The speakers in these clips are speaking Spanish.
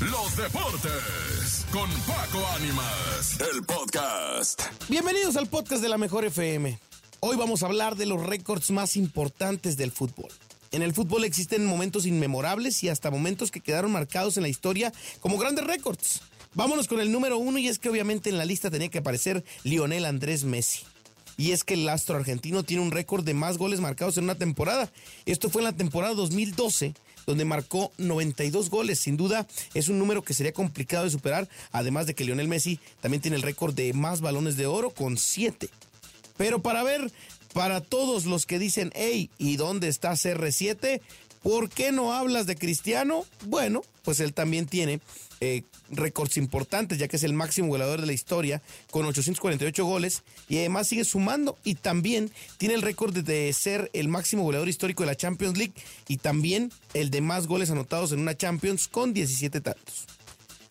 los deportes con Paco Ánimas, el podcast. Bienvenidos al podcast de la Mejor FM. Hoy vamos a hablar de los récords más importantes del fútbol. En el fútbol existen momentos inmemorables y hasta momentos que quedaron marcados en la historia como grandes récords. Vámonos con el número uno y es que obviamente en la lista tenía que aparecer Lionel Andrés Messi. Y es que el astro argentino tiene un récord de más goles marcados en una temporada. Esto fue en la temporada 2012, donde marcó 92 goles. Sin duda es un número que sería complicado de superar, además de que Lionel Messi también tiene el récord de más balones de oro con 7. Pero para ver, para todos los que dicen, hey, ¿y dónde está CR7? ¿Por qué no hablas de Cristiano? Bueno, pues él también tiene eh, récords importantes, ya que es el máximo goleador de la historia, con 848 goles, y además sigue sumando, y también tiene el récord de ser el máximo goleador histórico de la Champions League, y también el de más goles anotados en una Champions con 17 tantos.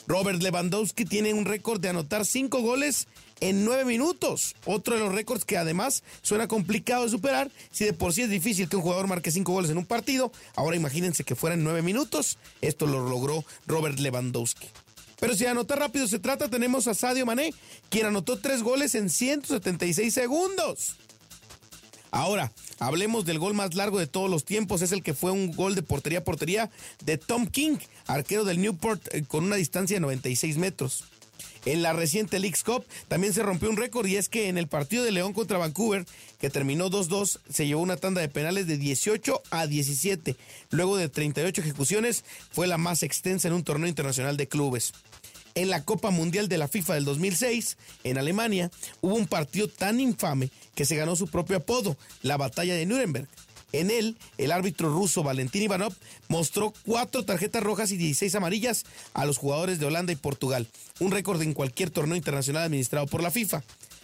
Robert Lewandowski tiene un récord de anotar 5 goles en 9 minutos. Otro de los récords que además suena complicado de superar. Si de por sí es difícil que un jugador marque 5 goles en un partido, ahora imagínense que fueran 9 minutos. Esto lo logró Robert Lewandowski. Pero si anotar rápido se trata, tenemos a Sadio Mané, quien anotó 3 goles en 176 segundos. Ahora, hablemos del gol más largo de todos los tiempos. Es el que fue un gol de portería a portería de Tom King, arquero del Newport, eh, con una distancia de 96 metros. En la reciente League's Cup también se rompió un récord y es que en el partido de León contra Vancouver, que terminó 2-2, se llevó una tanda de penales de 18 a 17. Luego de 38 ejecuciones, fue la más extensa en un torneo internacional de clubes. En la Copa Mundial de la FIFA del 2006, en Alemania, hubo un partido tan infame que se ganó su propio apodo, la Batalla de Nuremberg. En él, el árbitro ruso Valentín Ivanov mostró cuatro tarjetas rojas y 16 amarillas a los jugadores de Holanda y Portugal, un récord en cualquier torneo internacional administrado por la FIFA.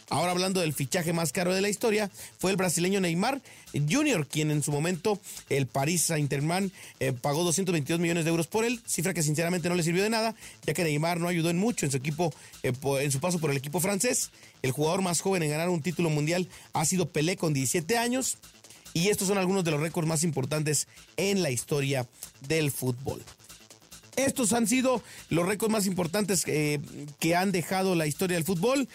Ahora hablando del fichaje más caro de la historia, fue el brasileño Neymar Jr., quien en su momento el Paris Saint-Germain eh, pagó 222 millones de euros por él, cifra que sinceramente no le sirvió de nada, ya que Neymar no ayudó en mucho en su equipo, eh, en su paso por el equipo francés. El jugador más joven en ganar un título mundial ha sido Pelé con 17 años. Y estos son algunos de los récords más importantes en la historia del fútbol. Estos han sido los récords más importantes eh, que han dejado la historia del fútbol.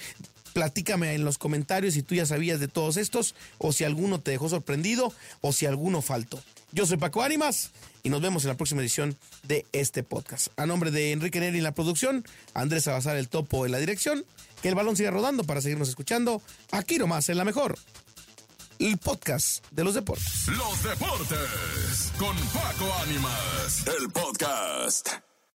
Platícame en los comentarios si tú ya sabías de todos estos, o si alguno te dejó sorprendido, o si alguno faltó. Yo soy Paco Ánimas y nos vemos en la próxima edición de este podcast. A nombre de Enrique Neri en la producción, Andrés Salazar el Topo en la dirección, que el balón siga rodando para seguirnos escuchando aquí nomás en la mejor el podcast de los deportes. Los deportes con Paco Ánimas, el podcast.